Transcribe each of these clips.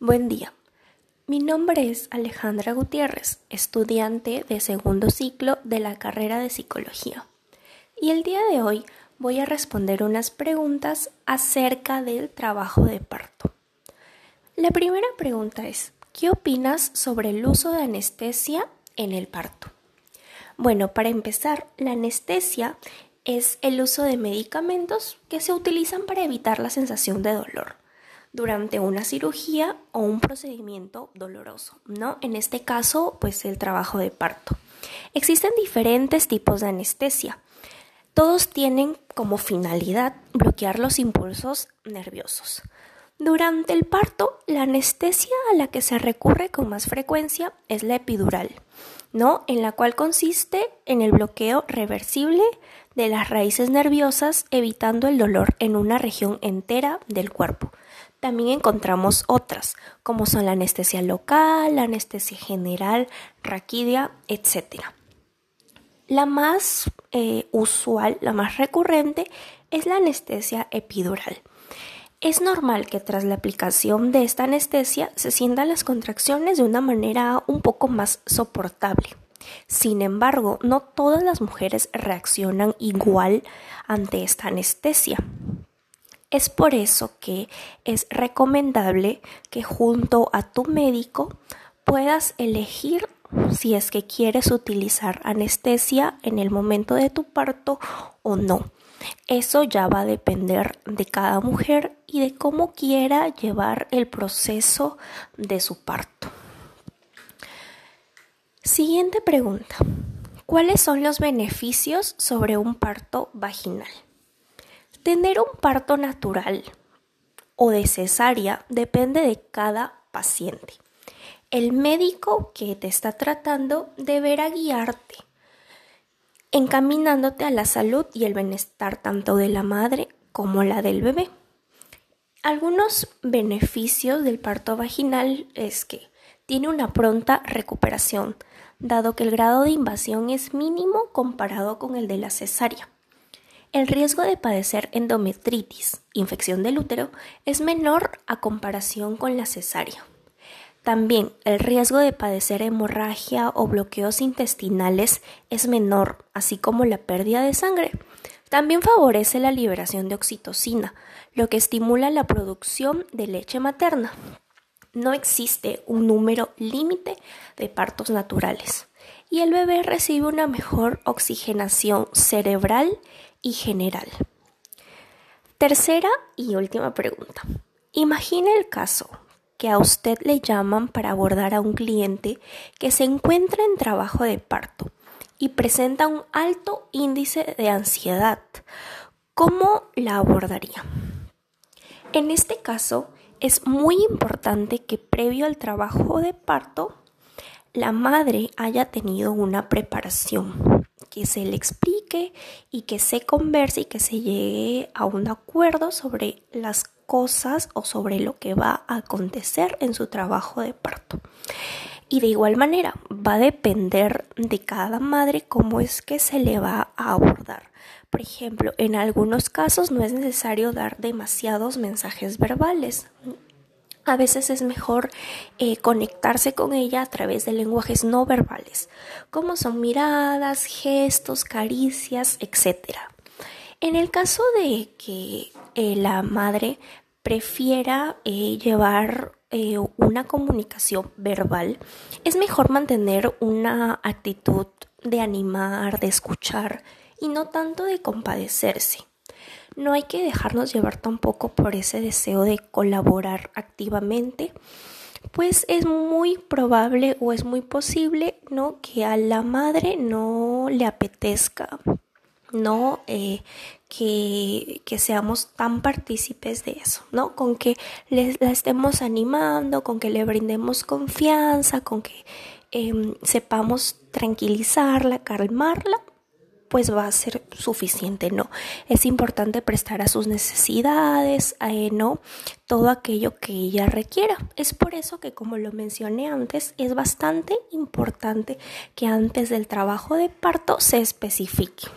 Buen día. Mi nombre es Alejandra Gutiérrez, estudiante de segundo ciclo de la carrera de psicología. Y el día de hoy voy a responder unas preguntas acerca del trabajo de parto. La primera pregunta es, ¿qué opinas sobre el uso de anestesia en el parto? Bueno, para empezar, la anestesia es el uso de medicamentos que se utilizan para evitar la sensación de dolor durante una cirugía o un procedimiento doloroso, ¿no? En este caso, pues el trabajo de parto. Existen diferentes tipos de anestesia. Todos tienen como finalidad bloquear los impulsos nerviosos. Durante el parto, la anestesia a la que se recurre con más frecuencia es la epidural, ¿no? En la cual consiste en el bloqueo reversible de las raíces nerviosas, evitando el dolor en una región entera del cuerpo. También encontramos otras, como son la anestesia local, la anestesia general, raquidia, etc. La más eh, usual, la más recurrente, es la anestesia epidural. Es normal que tras la aplicación de esta anestesia se sientan las contracciones de una manera un poco más soportable. Sin embargo, no todas las mujeres reaccionan igual ante esta anestesia. Es por eso que es recomendable que junto a tu médico puedas elegir si es que quieres utilizar anestesia en el momento de tu parto o no. Eso ya va a depender de cada mujer y de cómo quiera llevar el proceso de su parto. Siguiente pregunta. ¿Cuáles son los beneficios sobre un parto vaginal? Tener un parto natural o de cesárea depende de cada paciente. El médico que te está tratando deberá guiarte, encaminándote a la salud y el bienestar tanto de la madre como la del bebé. Algunos beneficios del parto vaginal es que tiene una pronta recuperación, dado que el grado de invasión es mínimo comparado con el de la cesárea. El riesgo de padecer endometritis, infección del útero, es menor a comparación con la cesárea. También el riesgo de padecer hemorragia o bloqueos intestinales es menor, así como la pérdida de sangre. También favorece la liberación de oxitocina, lo que estimula la producción de leche materna. No existe un número límite de partos naturales y el bebé recibe una mejor oxigenación cerebral y general. Tercera y última pregunta. Imagine el caso que a usted le llaman para abordar a un cliente que se encuentra en trabajo de parto y presenta un alto índice de ansiedad. ¿Cómo la abordaría? En este caso, es muy importante que previo al trabajo de parto, la madre haya tenido una preparación que se le explique y que se converse y que se llegue a un acuerdo sobre las cosas o sobre lo que va a acontecer en su trabajo de parto. Y de igual manera, va a depender de cada madre cómo es que se le va a abordar. Por ejemplo, en algunos casos no es necesario dar demasiados mensajes verbales a veces es mejor eh, conectarse con ella a través de lenguajes no verbales, como son miradas, gestos, caricias, etc. En el caso de que eh, la madre prefiera eh, llevar una comunicación verbal, es mejor mantener una actitud de animar, de escuchar y no tanto de compadecerse. No hay que dejarnos llevar tampoco por ese deseo de colaborar activamente, pues es muy probable o es muy posible, ¿no? Que a la madre no le apetezca, ¿no? Eh, que, que, seamos tan partícipes de eso, ¿no? Con que la estemos animando, con que le brindemos confianza, con que em, sepamos tranquilizarla, calmarla, pues va a ser suficiente, ¿no? Es importante prestar a sus necesidades, eh, ¿no? Todo aquello que ella requiera. Es por eso que, como lo mencioné antes, es bastante importante que antes del trabajo de parto se especifique.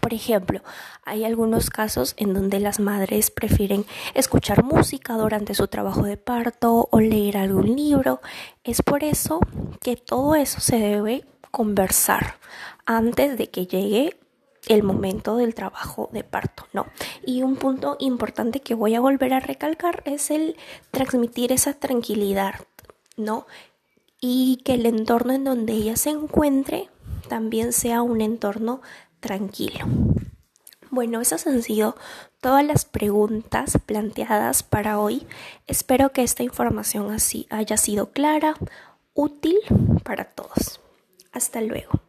Por ejemplo, hay algunos casos en donde las madres prefieren escuchar música durante su trabajo de parto o leer algún libro. Es por eso que todo eso se debe conversar antes de que llegue el momento del trabajo de parto, ¿no? Y un punto importante que voy a volver a recalcar es el transmitir esa tranquilidad, ¿no? Y que el entorno en donde ella se encuentre también sea un entorno tranquilo. Bueno, esas han sido todas las preguntas planteadas para hoy. Espero que esta información así haya sido clara, útil para todos. Hasta luego.